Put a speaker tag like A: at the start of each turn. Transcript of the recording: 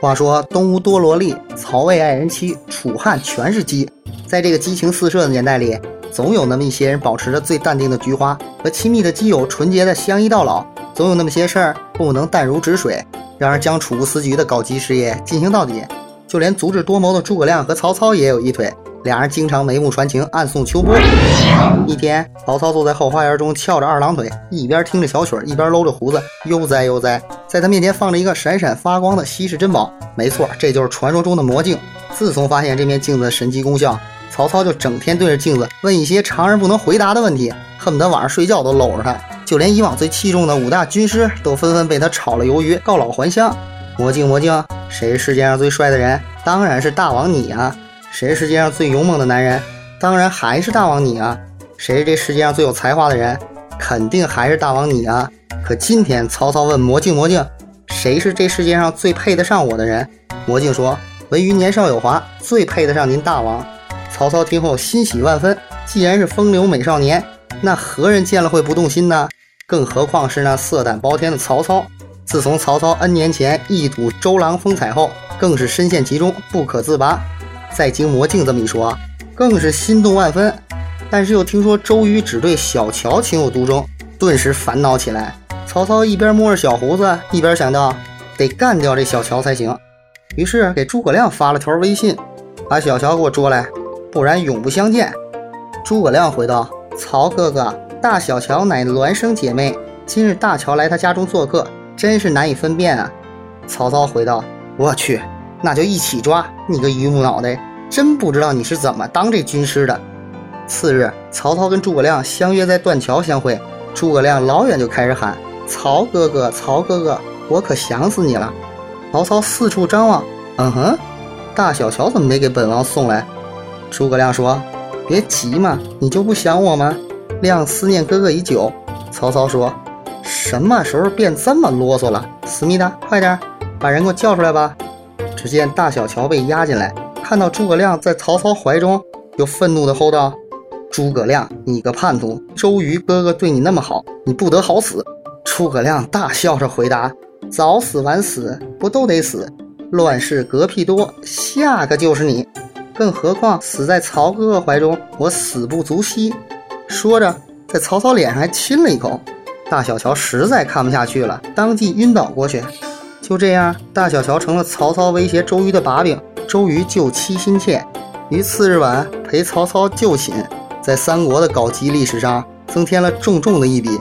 A: 话说东吴多萝莉，曹魏爱人妻，楚汉全是鸡。在这个激情四射的年代里，总有那么一些人保持着最淡定的菊花和亲密的基友纯洁的相依到老。总有那么些事儿不能淡如止水，然而将楚国思局的搞基事业进行到底。就连足智多谋的诸葛亮和曹操也有一腿。俩人经常眉目传情，暗送秋波。一天，曹操坐在后花园中翘着二郎腿，一边听着小曲，一边搂着胡子，悠哉悠哉。在他面前放着一个闪闪发光的稀世珍宝，没错，这就是传说中的魔镜。自从发现这面镜子的神奇功效，曹操就整天对着镜子问一些常人不能回答的问题，恨不得晚上睡觉都搂着他。就连以往最器重的五大军师，都纷纷被他炒了鱿鱼，告老还乡。魔镜魔镜，谁是世界上最帅的人？当然是大王你啊！谁是世界上最勇猛的男人？当然还是大王你啊！谁是这世界上最有才华的人？肯定还是大王你啊！可今天曹操问魔镜魔镜，谁是这世界上最配得上我的人？魔镜说：文娱年少有华，最配得上您大王。曹操听后欣喜万分，既然是风流美少年，那何人见了会不动心呢？更何况是那色胆包天的曹操。自从曹操 N 年前一睹周郎风采后，更是深陷其中不可自拔。再经魔镜这么一说，更是心动万分。但是又听说周瑜只对小乔情有独钟，顿时烦恼起来。曹操一边摸着小胡子，一边想到得干掉这小乔才行。于是给诸葛亮发了条微信，把小乔给我捉来，不然永不相见。诸葛亮回道：“曹哥哥，大小乔乃孪生姐妹，今日大乔来他家中做客，真是难以分辨啊。”曹操回道：“我去。”那就一起抓你个榆木脑袋！真不知道你是怎么当这军师的。次日，曹操跟诸葛亮相约在断桥相会。诸葛亮老远就开始喊：“曹哥哥，曹哥哥，我可想死你了！”曹操四处张望，嗯哼，大小乔怎么没给本王送来？诸葛亮说：“别急嘛，你就不想我吗？亮思念哥哥已久。”曹操说：“什么时候变这么啰嗦了？思密达，快点把人给我叫出来吧！”只见大小乔被押进来，看到诸葛亮在曹操怀中，又愤怒地吼道：“诸葛亮，你个叛徒！周瑜哥哥对你那么好，你不得好死！”诸葛亮大笑着回答：“早死晚死，不都得死？乱世嗝屁多，下个就是你！更何况死在曹哥哥怀中，我死不足惜。”说着，在曹操脸上还亲了一口。大小乔实在看不下去了，当即晕倒过去。就这样，大小乔成了曹操威胁周瑜的把柄。周瑜救妻心切，于次日晚陪曹操就寝，在三国的搞基历史上增添了重重的一笔。